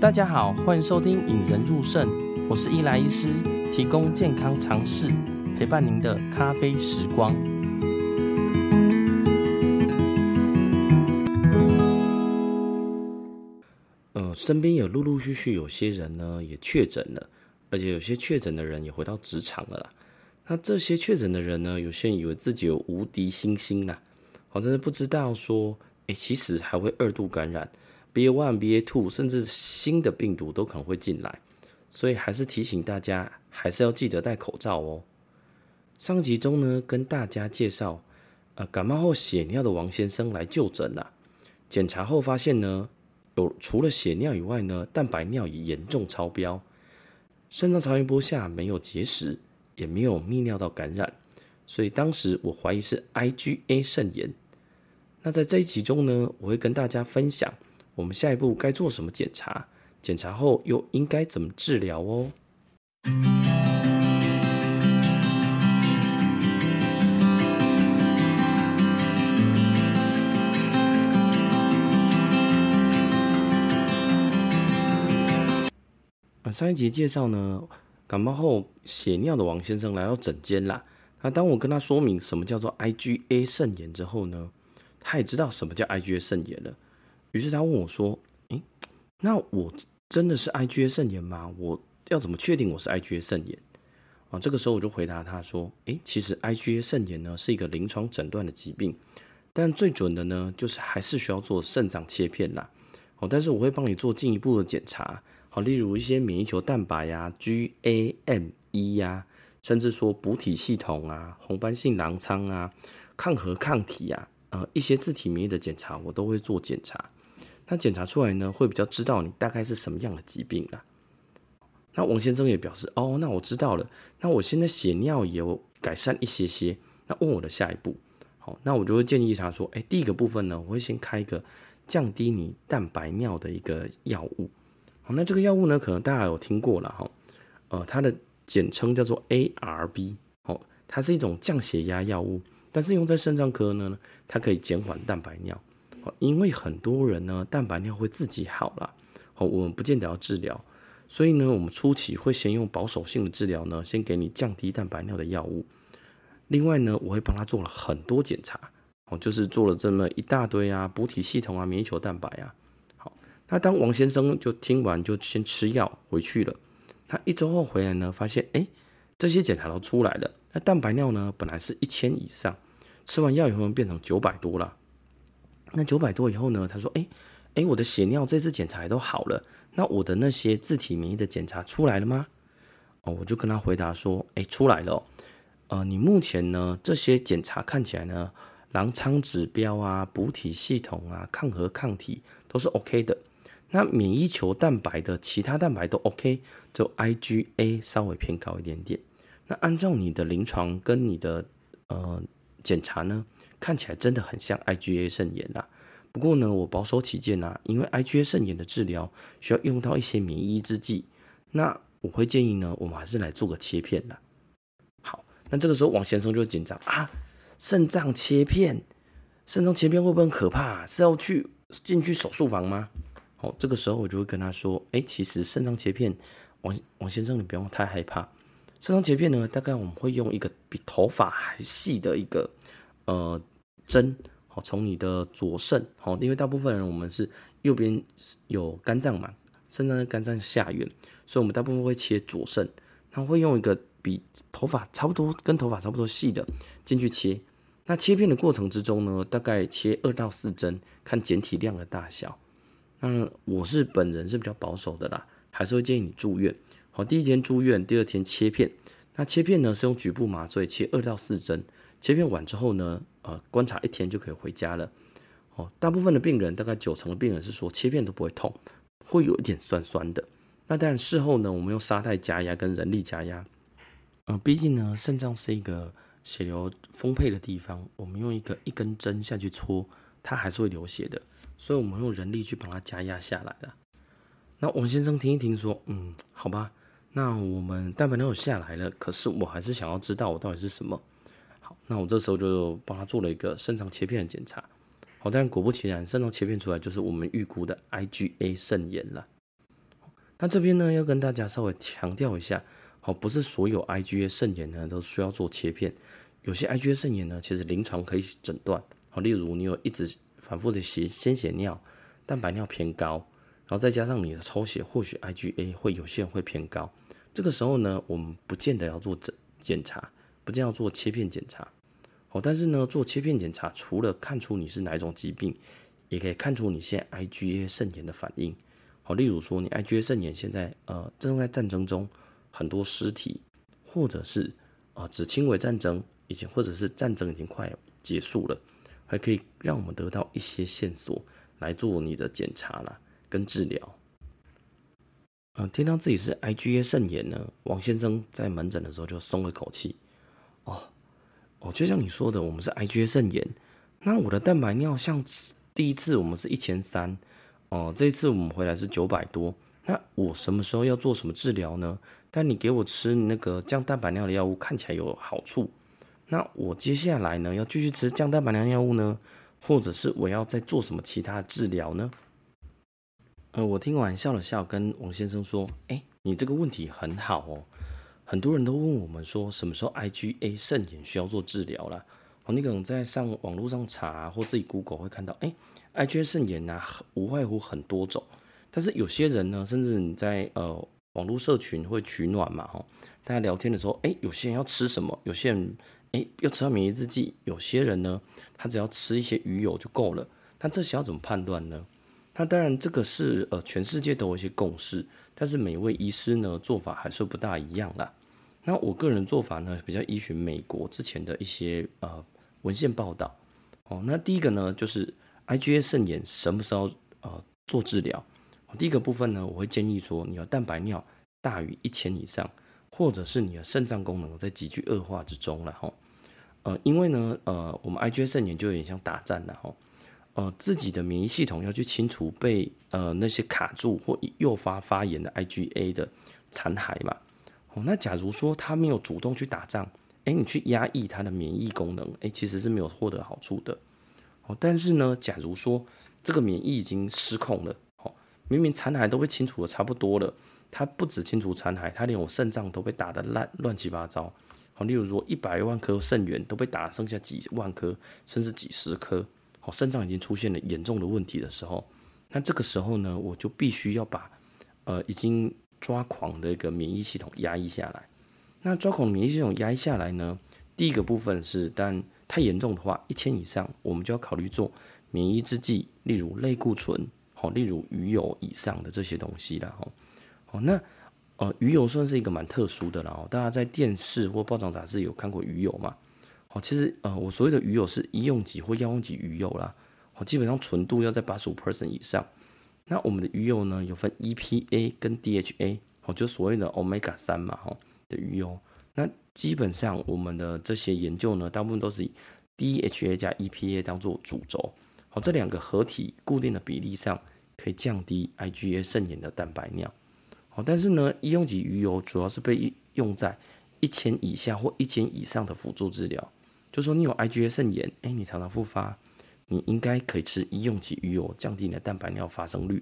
大家好，欢迎收听《引人入胜》，我是伊莱医师，提供健康常识，陪伴您的咖啡时光。呃，身边有陆陆续续有些人呢也确诊了，而且有些确诊的人也回到职场了。那这些确诊的人呢，有些人以为自己有无敌星星啦，好，但是不知道说，哎，其实还会二度感染，BA one、BA two，甚至新的病毒都可能会进来，所以还是提醒大家，还是要记得戴口罩哦。上集中呢，跟大家介绍，呃，感冒后血尿的王先生来就诊了，检查后发现呢，有除了血尿以外呢，蛋白尿也严重超标，肾脏超音波下没有结石。也没有泌尿道感染，所以当时我怀疑是 IgA 肾炎。那在这一集中呢，我会跟大家分享我们下一步该做什么检查，检查后又应该怎么治疗哦。上一集介绍呢。感冒后血尿的王先生来到诊间啦。那当我跟他说明什么叫做 IgA 肾炎之后呢，他也知道什么叫 IgA 肾炎了。于是他问我说：“诶，那我真的是 IgA 肾炎吗？我要怎么确定我是 IgA 肾炎？”啊，这个时候我就回答他说：“诶，其实 IgA 肾炎呢是一个临床诊断的疾病，但最准的呢就是还是需要做肾脏切片啦。哦，但是我会帮你做进一步的检查。”好，例如一些免疫球蛋白呀、GAME 呀，甚至说补体系统啊、红斑性狼疮啊、抗核抗体啊，呃，一些自体免疫的检查，我都会做检查。那检查出来呢，会比较知道你大概是什么样的疾病啦。那王先生也表示，哦，那我知道了。那我现在血尿也有改善一些些。那问我的下一步，好，那我就会建议他说，哎，第一个部分呢，我会先开一个降低你蛋白尿的一个药物。好那这个药物呢，可能大家有听过了哈，呃，它的简称叫做 ARB，哦，它是一种降血压药物，但是用在肾脏科呢，它可以减缓蛋白尿，因为很多人呢，蛋白尿会自己好了，哦，我们不见得要治疗，所以呢，我们初期会先用保守性的治疗呢，先给你降低蛋白尿的药物，另外呢，我会帮他做了很多检查，哦，就是做了这么一大堆啊，补体系统啊，免疫球蛋白啊。好那当王先生就听完，就先吃药回去了。他一周后回来呢，发现哎，这些检查都出来了。那蛋白尿呢，本来是一千以上，吃完药以后变成九百多了。那九百多以后呢，他说哎哎，我的血尿这次检查都好了。那我的那些自体免疫的检查出来了吗？哦，我就跟他回答说，哎，出来了哦。呃，你目前呢，这些检查看起来呢，狼疮指标啊、补体系统啊、抗核抗体都是 OK 的。那免疫球蛋白的其他蛋白都 OK，就 IgA 稍微偏高一点点。那按照你的临床跟你的呃检查呢，看起来真的很像 IgA 肾炎啦。不过呢，我保守起见呐，因为 IgA 肾炎的治疗需要用到一些免疫制剂，那我会建议呢，我们还是来做个切片的。好，那这个时候王先生就紧张啊，肾脏切片，肾脏切片会不会很可怕？是要去进去手术房吗？哦，这个时候我就会跟他说：“哎，其实肾脏切片，王王先生，你不用太害怕。肾脏切片呢，大概我们会用一个比头发还细的一个呃针，好，从你的左肾，好，因为大部分人我们是右边有肝脏嘛，肾脏的肝脏下缘，所以我们大部分会切左肾，然后会用一个比头发差不多跟头发差不多细的进去切。那切片的过程之中呢，大概切二到四针，看检体量的大小。”那我是本人是比较保守的啦，还是会建议你住院。好，第一天住院，第二天切片。那切片呢是用局部麻醉切二到四针，切片完之后呢，呃，观察一天就可以回家了。哦，大部分的病人，大概九成的病人是说切片都不会痛，会有一点酸酸的。那当然事后呢，我们用沙袋加压跟人力加压。嗯、毕竟呢，肾脏是一个血流丰沛的地方，我们用一个一根针下去戳，它还是会流血的。所以我们用人力去把它加压下来了。那王先生听一听说，嗯，好吧，那我们蛋白尿下来了，可是我还是想要知道我到底是什么。好，那我这时候就帮他做了一个肾脏切片的检查。好，但果不其然，肾脏切片出来就是我们预估的 IgA 肾炎了。那这边呢，要跟大家稍微强调一下，好，不是所有 IgA 肾炎呢都需要做切片，有些 IgA 肾炎呢，其实临床可以诊断。好，例如你有一直反复的血鲜血尿，蛋白尿偏高，然后再加上你的抽血，或许 IgA 会有些人会偏高。这个时候呢，我们不见得要做检检查，不见要做切片检查。好，但是呢，做切片检查除了看出你是哪一种疾病，也可以看出你现在 IgA 肾炎的反应。好，例如说你 IgA 肾炎现在呃正在战争中，很多尸体，或者是啊、只轻微战争，已经或者是战争已经快结束了，还可以让我们得到一些线索来做你的检查啦跟治疗。嗯、听到自己是 IgA 肾炎呢，王先生在门诊的时候就松了口气。哦，哦，就像你说的，我们是 IgA 肾炎，那我的蛋白尿像第一次我们是一千三。哦，这一次我们回来是九百多，那我什么时候要做什么治疗呢？但你给我吃那个降蛋白尿的药物，看起来有好处，那我接下来呢，要继续吃降蛋白尿药物呢，或者是我要再做什么其他治疗呢？我听完笑了笑，跟王先生说：“哎，你这个问题很好哦，很多人都问我们说，什么时候 IgA 肾炎需要做治疗了？哦，你可能在上网络上查，或自己 Google 会看到，哎。” IgA 肾炎啊，无外乎很多种，但是有些人呢，甚至你在呃网络社群会取暖嘛，吼，大家聊天的时候，哎，有些人要吃什么，有些人哎要吃到免疫制剂，有些人呢，他只要吃一些鱼油就够了。那这些要怎么判断呢？那当然这个是呃全世界都有一些共识，但是每位医师呢做法还是不大一样啦。那我个人做法呢，比较依循美国之前的一些呃文献报道。哦，那第一个呢就是。IgA 肾炎什么时候呃做治疗？第一个部分呢，我会建议说，你的蛋白尿大于一千以上，或者是你的肾脏功能在急剧恶化之中了哈。呃，因为呢，呃，我们 IgA 肾炎就有点像打仗了哈。呃，自己的免疫系统要去清除被呃那些卡住或诱发发炎的 IgA 的残骸嘛。哦，那假如说他没有主动去打仗，哎，你去压抑他的免疫功能，哎，其实是没有获得好处的。哦但是呢，假如说这个免疫已经失控了，哦，明明残骸都被清除的差不多了，它不止清除残骸，它连我肾脏都被打得烂乱七八糟，好，例如说一百万颗肾源都被打剩下几万颗，甚至几十颗，肾脏已经出现了严重的问题的时候，那这个时候呢，我就必须要把呃已经抓狂的一个免疫系统压抑下来。那抓狂免疫系统压抑下来呢，第一个部分是但。太严重的话，一千以上，我们就要考虑做免疫制剂，例如类固醇，好，例如鱼油以上的这些东西了，哈，好，那呃，鱼油算是一个蛮特殊的了，大家在电视或报章杂志有看过鱼油吗？好，其实呃，我所谓的鱼油是医用级或药用级鱼油啦，好，基本上纯度要在八十五 percent 以上。那我们的鱼油呢，有分 EPA 跟 DHA，好，就所谓的 Omega 三嘛，哈的鱼油。那基本上我们的这些研究呢，大部分都是以 DHA 加 EPA 当做主轴，好，这两个合体固定的比例上可以降低 IgA 肾炎的蛋白尿，好，但是呢，医用级鱼油主要是被用在一千以下或一千以上的辅助治疗，就说你有 IgA 肾炎，哎，你常常复发，你应该可以吃医用级鱼油降低你的蛋白尿发生率，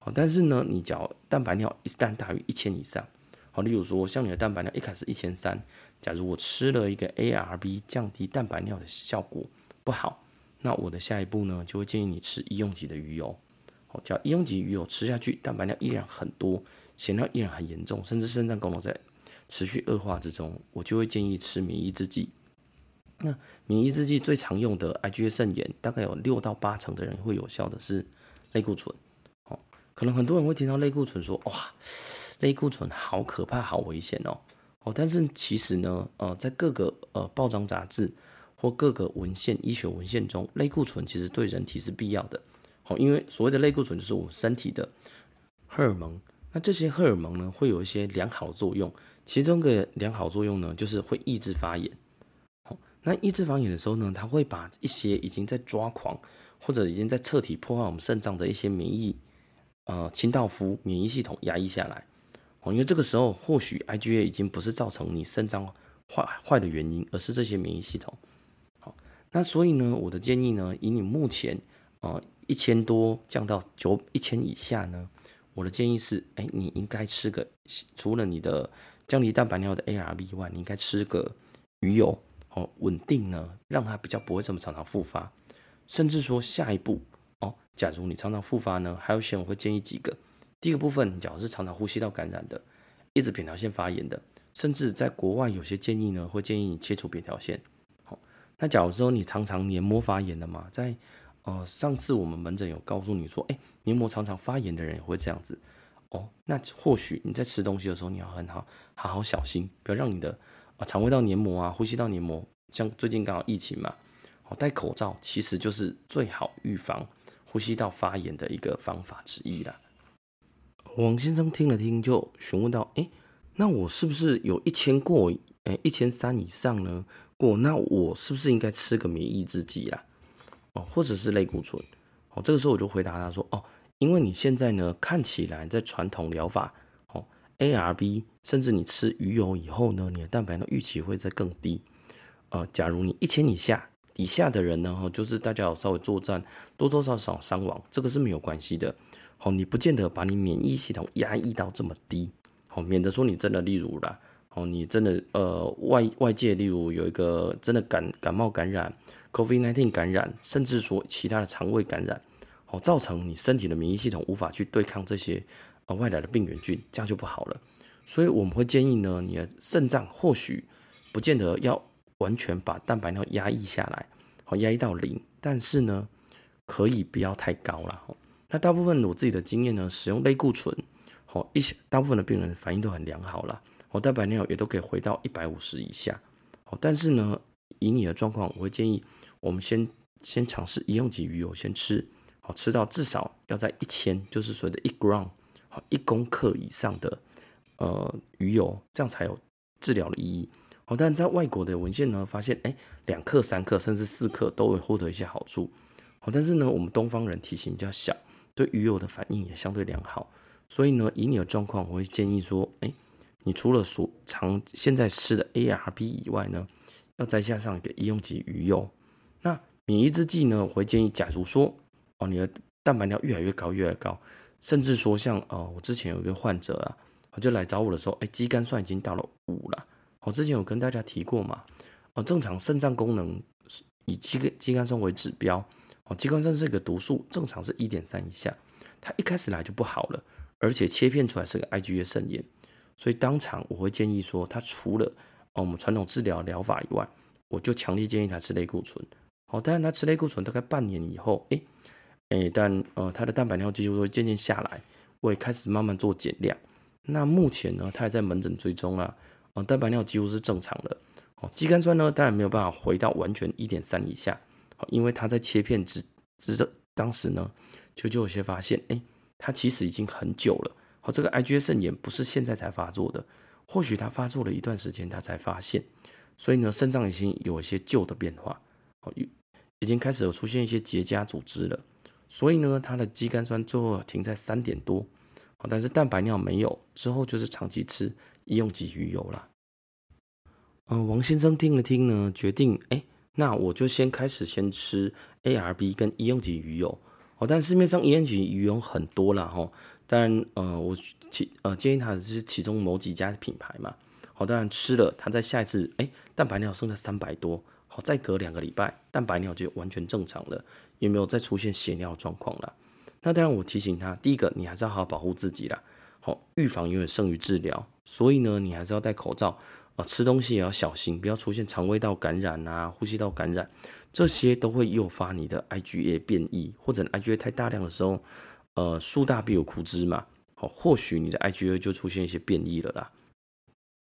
好，但是呢，你只要蛋白尿一旦大于一千以上。好，例如说，像你的蛋白尿一开始一千三，假如我吃了一个 ARB 降低蛋白尿的效果不好，那我的下一步呢，就会建议你吃医用级的鱼油。好，叫医用级鱼油吃下去，蛋白尿依然很多，血尿依然很严重，甚至肾脏功能在持续恶化之中，我就会建议吃免疫制剂。那免疫制剂最常用的 IgA 肾炎，大概有六到八成的人会有效的是类固醇。好，可能很多人会听到类固醇说，哇。类固醇好可怕，好危险哦！哦，但是其实呢，呃，在各个呃报章杂志或各个文献、医学文献中，类固醇其实对人体是必要的。好，因为所谓的类固醇就是我们身体的荷尔蒙。那这些荷尔蒙呢，会有一些良好作用，其中的良好作用呢，就是会抑制发炎。那抑制发炎的时候呢，它会把一些已经在抓狂或者已经在彻底破坏我们肾脏的一些免疫呃清道夫免疫系统压抑下来。哦因为这个时候，或许 IgA 已经不是造成你肾脏坏坏的原因，而是这些免疫系统。好，那所以呢，我的建议呢，以你目前啊一千多降到九一千以下呢，我的建议是，哎，你应该吃个除了你的降低蛋白尿的 ARB 以外，你应该吃个鱼油哦，稳定呢，让它比较不会这么常常复发。甚至说下一步哦，假如你常常复发呢，还有些我会建议几个。第一个部分，假如是常常呼吸道感染的，一直扁桃腺发炎的，甚至在国外有些建议呢，会建议你切除扁桃腺。好，那假如说你常常黏膜发炎的嘛，在呃上次我们门诊有告诉你说，哎，黏膜常常发炎的人也会这样子哦。那或许你在吃东西的时候，你要很好好好小心，不要让你的啊肠胃道黏膜啊、呼吸道黏膜，像最近刚好疫情嘛，哦，戴口罩其实就是最好预防呼吸道发炎的一个方法之一啦。王先生听了听，就询问到：“哎，那我是不是有一千过？哎，一千三以上呢？过，那我是不是应该吃个免疫制剂啦？哦，或者是类固醇？哦，这个时候我就回答他说：哦，因为你现在呢，看起来在传统疗法，，ARB，甚至你吃鱼油以后呢，你的蛋白的预期会再更低。呃，假如你一千以下以下的人呢，就是大家有稍微作战，多多少少伤亡，这个是没有关系的。”好，你不见得把你免疫系统压抑到这么低，好，免得说你真的，例如啦，哦，你真的呃外外界，例如有一个真的感感冒感染，COVID-19 感染，甚至说其他的肠胃感染，哦，造成你身体的免疫系统无法去对抗这些呃外来的病原菌，这样就不好了。所以我们会建议呢，你的肾脏或许不见得要完全把蛋白尿压抑下来，好，压抑到零，但是呢，可以不要太高了。那大部分我自己的经验呢，使用类固醇，好一些大部分的病人反应都很良好了，哦，蛋白尿也都可以回到一百五十以下，哦，但是呢，以你的状况，我会建议我们先先尝试医用级鱼油先吃，好，吃到至少要在一千，就是所谓的一 gram，好，一公克以上的呃鱼油，这样才有治疗的意义，好，但在外国的文献呢，发现哎，两克、三克甚至四克都会获得一些好处，好，但是呢，我们东方人体型比较小。对鱼油的反应也相对良好，所以呢，以你的状况，我会建议说，哎，你除了所常现在吃的 ARB 以外呢，要再加上一个医用级鱼油。那免疫制剂呢，我会建议，假如说哦，你的蛋白尿越来越高，越来越高，甚至说像哦，我之前有一个患者啊，我就来找我的时候，哎，肌酐酸已经到了五了。我之前有跟大家提过嘛，哦，正常肾脏功能以肌肌酐酸为指标。哦，肌酐酸这个毒素正常是一点三以下，它一开始来就不好了，而且切片出来是个 IgA 肾炎，所以当场我会建议说，他除了哦我们传统治疗疗法以外，我就强烈建议他吃类固醇。好，当然他吃类固醇大概半年以后，诶诶，但呃他的蛋白尿几乎会渐渐下来，我也开始慢慢做减量。那目前呢，他还在门诊追踪啊，哦蛋白尿几乎是正常的。哦，肌酐酸呢，当然没有办法回到完全一点三以下。因为他在切片之之当时呢，就就有些发现，哎，他其实已经很久了。好，这个 IgA 肾炎不是现在才发作的，或许他发作了一段时间，他才发现。所以呢，肾脏已经有一些旧的变化，好，已经开始有出现一些结痂组织了。所以呢，他的肌酐酸最后停在三点多，但是蛋白尿没有，之后就是长期吃医用级鱼油了。嗯，王先生听了听呢，决定，哎。那我就先开始先吃 ARB 跟医用级鱼油哦，但市面上医用级鱼油很多啦哈，但呃我其呃建议他的是其中某几家品牌嘛，好，当然吃了，他在下一次哎蛋白尿剩下三百多，再隔两个礼拜蛋白尿就完全正常了，也没有再出现血尿状况了。那当然我提醒他，第一个你还是要好好保护自己啦，好，预防永远胜于治疗，所以呢你还是要戴口罩。啊，吃东西也要小心，不要出现肠胃道感染啊、呼吸道感染，这些都会诱发你的 IgA 变异，或者 IgA 太大量的时候，呃，树大必有枯枝嘛，好，或许你的 IgA 就出现一些变异了啦。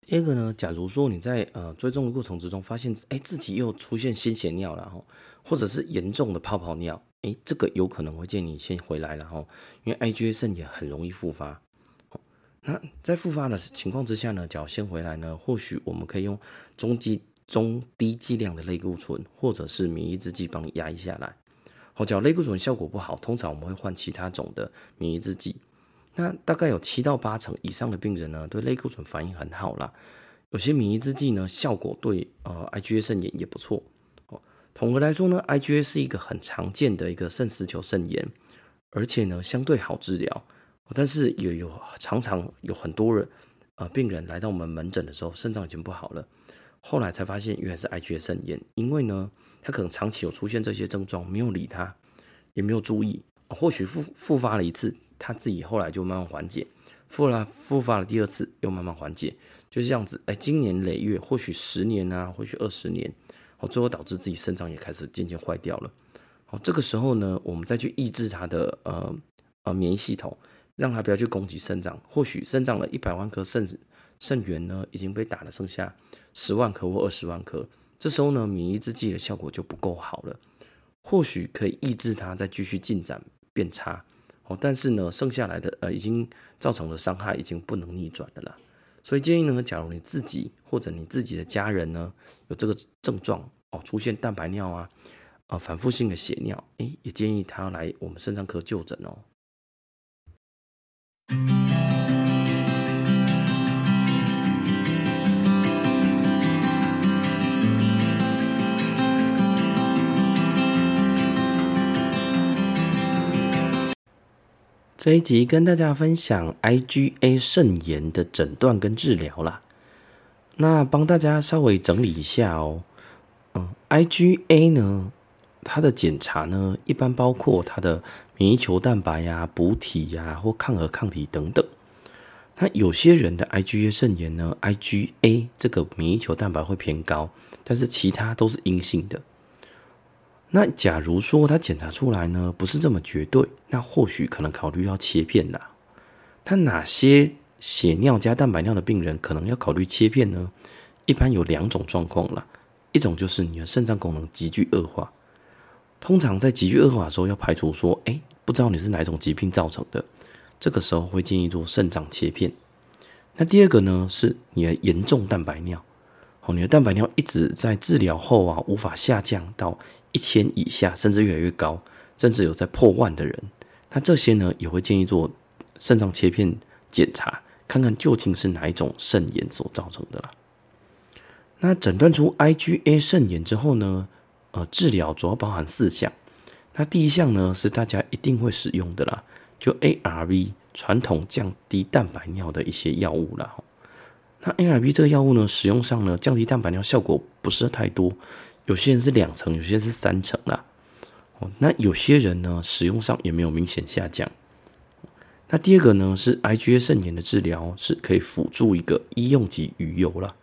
第二个呢，假如说你在呃追踪的过程之中发现，哎，自己又出现鲜血尿了哈，或者是严重的泡泡尿，哎，这个有可能会建议你先回来了哈，因为 IgA 肾炎很容易复发。那在复发的情况之下呢，只要先回来呢，或许我们可以用中剂、中低剂量的类固醇，或者是免疫制剂帮你压一下来。好，只要类固醇效果不好，通常我们会换其他种的免疫制剂。那大概有七到八成以上的病人呢，对类固醇反应很好啦。有些免疫制剂呢，效果对呃 IgA 肾炎也不错。哦，统合来说呢，IgA 是一个很常见的一个肾丝球肾炎，而且呢相对好治疗。但是也有常常有很多人、呃，病人来到我们门诊的时候，肾脏已经不好了，后来才发现原来是 IgA 肾炎，因为呢，他可能长期有出现这些症状，没有理他，也没有注意，或许复复发了一次，他自己后来就慢慢缓解，复了复发了第二次，又慢慢缓解，就是这样子，哎，经年累月，或许十年啊，或许二十年，哦，最后导致自己肾脏也开始渐渐坏掉了，哦，这个时候呢，我们再去抑制他的呃呃免疫系统。让他不要去攻击肾脏，或许肾脏的一百万颗肾肾源呢已经被打了，剩下十万颗或二十万颗，这时候呢免疫制剂的效果就不够好了，或许可以抑制它再继续进展变差哦，但是呢剩下来的呃已经造成的伤害已经不能逆转的了，所以建议呢，假如你自己或者你自己的家人呢有这个症状哦，出现蛋白尿啊啊、反复性的血尿，诶，也建议他来我们肾脏科就诊哦。这一集跟大家分享 IgA 肾炎的诊断跟治疗啦。那帮大家稍微整理一下哦。嗯，IgA 呢，它的检查呢，一般包括它的免疫球蛋白呀、补体呀、或抗核抗体等等。那有些人的 IgA 肾炎呢，IgA 这个免疫球蛋白会偏高，但是其他都是阴性的。那假如说他检查出来呢，不是这么绝对，那或许可能考虑要切片啦。他哪些血尿加蛋白尿的病人可能要考虑切片呢？一般有两种状况啦，一种就是你的肾脏功能急剧恶化，通常在急剧恶化的时候要排除说，哎，不知道你是哪种疾病造成的，这个时候会建议做肾脏切片。那第二个呢，是你的严重蛋白尿，哦，你的蛋白尿一直在治疗后啊，无法下降到。一千以下，甚至越来越高，甚至有在破万的人，那这些呢也会建议做肾脏切片检查，看看究竟是哪一种肾炎所造成的啦。那诊断出 IgA 肾炎之后呢，呃，治疗主要包含四项。那第一项呢是大家一定会使用的啦，就 ARB 传统降低蛋白尿的一些药物啦。那 ARB 这个药物呢，使用上呢降低蛋白尿效果不是太多。有些人是两成，有些人是三成啦。哦，那有些人呢，使用上也没有明显下降。那第二个呢，是 IgA 肾炎的治疗是可以辅助一个医用级鱼油啦。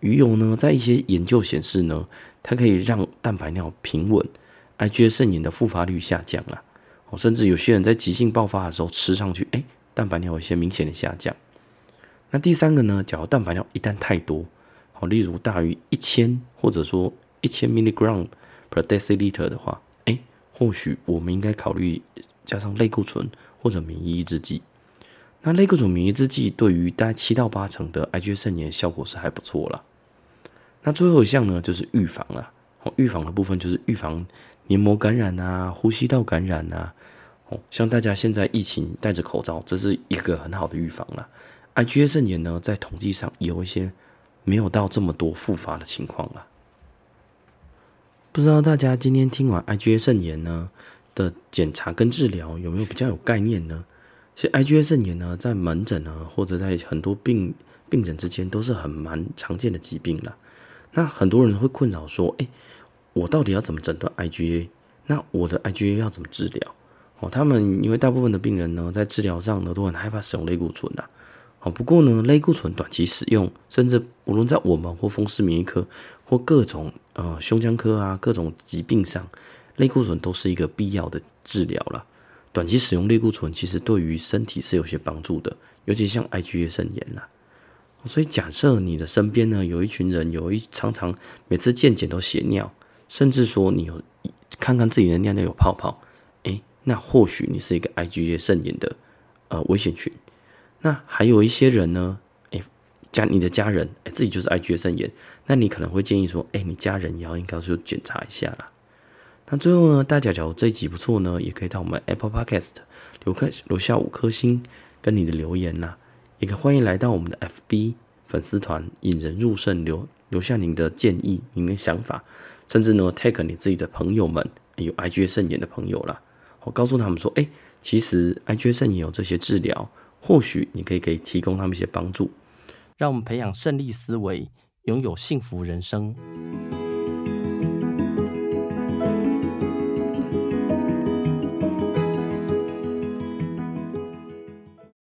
鱼油呢，在一些研究显示呢，它可以让蛋白尿平稳，IgA 肾炎的复发率下降啦。哦，甚至有些人在急性爆发的时候吃上去，哎，蛋白尿有一些明显的下降。那第三个呢，假如蛋白尿一旦太多，好，例如大于一千，或者说一千 milligram per deciliter 的话，哎，或许我们应该考虑加上类固醇或者免疫抑制剂。那类固醇、免疫制剂对于大概七到八成的 IgA 肾炎效果是还不错啦。那最后一项呢，就是预防了。哦，预防的部分就是预防黏膜感染啊、呼吸道感染啊。哦，像大家现在疫情戴着口罩，这是一个很好的预防了。IgA 肾炎呢，在统计上有一些没有到这么多复发的情况了。不知道大家今天听完 IgA 肾炎呢的检查跟治疗有没有比较有概念呢？其实 IgA 肾炎呢，在门诊呢或者在很多病病人之间都是很蛮常见的疾病啦。那很多人会困扰说，哎，我到底要怎么诊断 IgA？那我的 IgA 要怎么治疗？哦，他们因为大部分的病人呢，在治疗上呢都很害怕使用类固醇呐。好，不过呢，类固醇短期使用，甚至无论在我们或风湿免疫科或各种呃胸腔科啊各种疾病上，类固醇都是一个必要的治疗了。短期使用类固醇其实对于身体是有些帮助的，尤其像 IgA 肾炎啦。所以假设你的身边呢有一群人有一常常每次健检都血尿，甚至说你有看看自己的尿尿有泡泡，诶，那或许你是一个 IgA 肾炎的呃危险群。那还有一些人呢，家你的家人，哎，自己就是 I G A 肾炎，那你可能会建议说，哎，你家人也要应该去检查一下啦。那最后呢，大家觉得这一集不错呢，也可以到我们 Apple Podcast 留颗留下五颗星，跟你的留言啦，也可欢迎来到我们的 FB 粉丝团“引人入胜”，留留下您的建议、您的想法，甚至呢 Tag 你自己的朋友们，有 I G A 肾炎的朋友啦，我告诉他们说，哎，其实 I G A 肾炎有这些治疗，或许你可以给提供他们一些帮助。让我们培养胜利思维拥有幸福人生。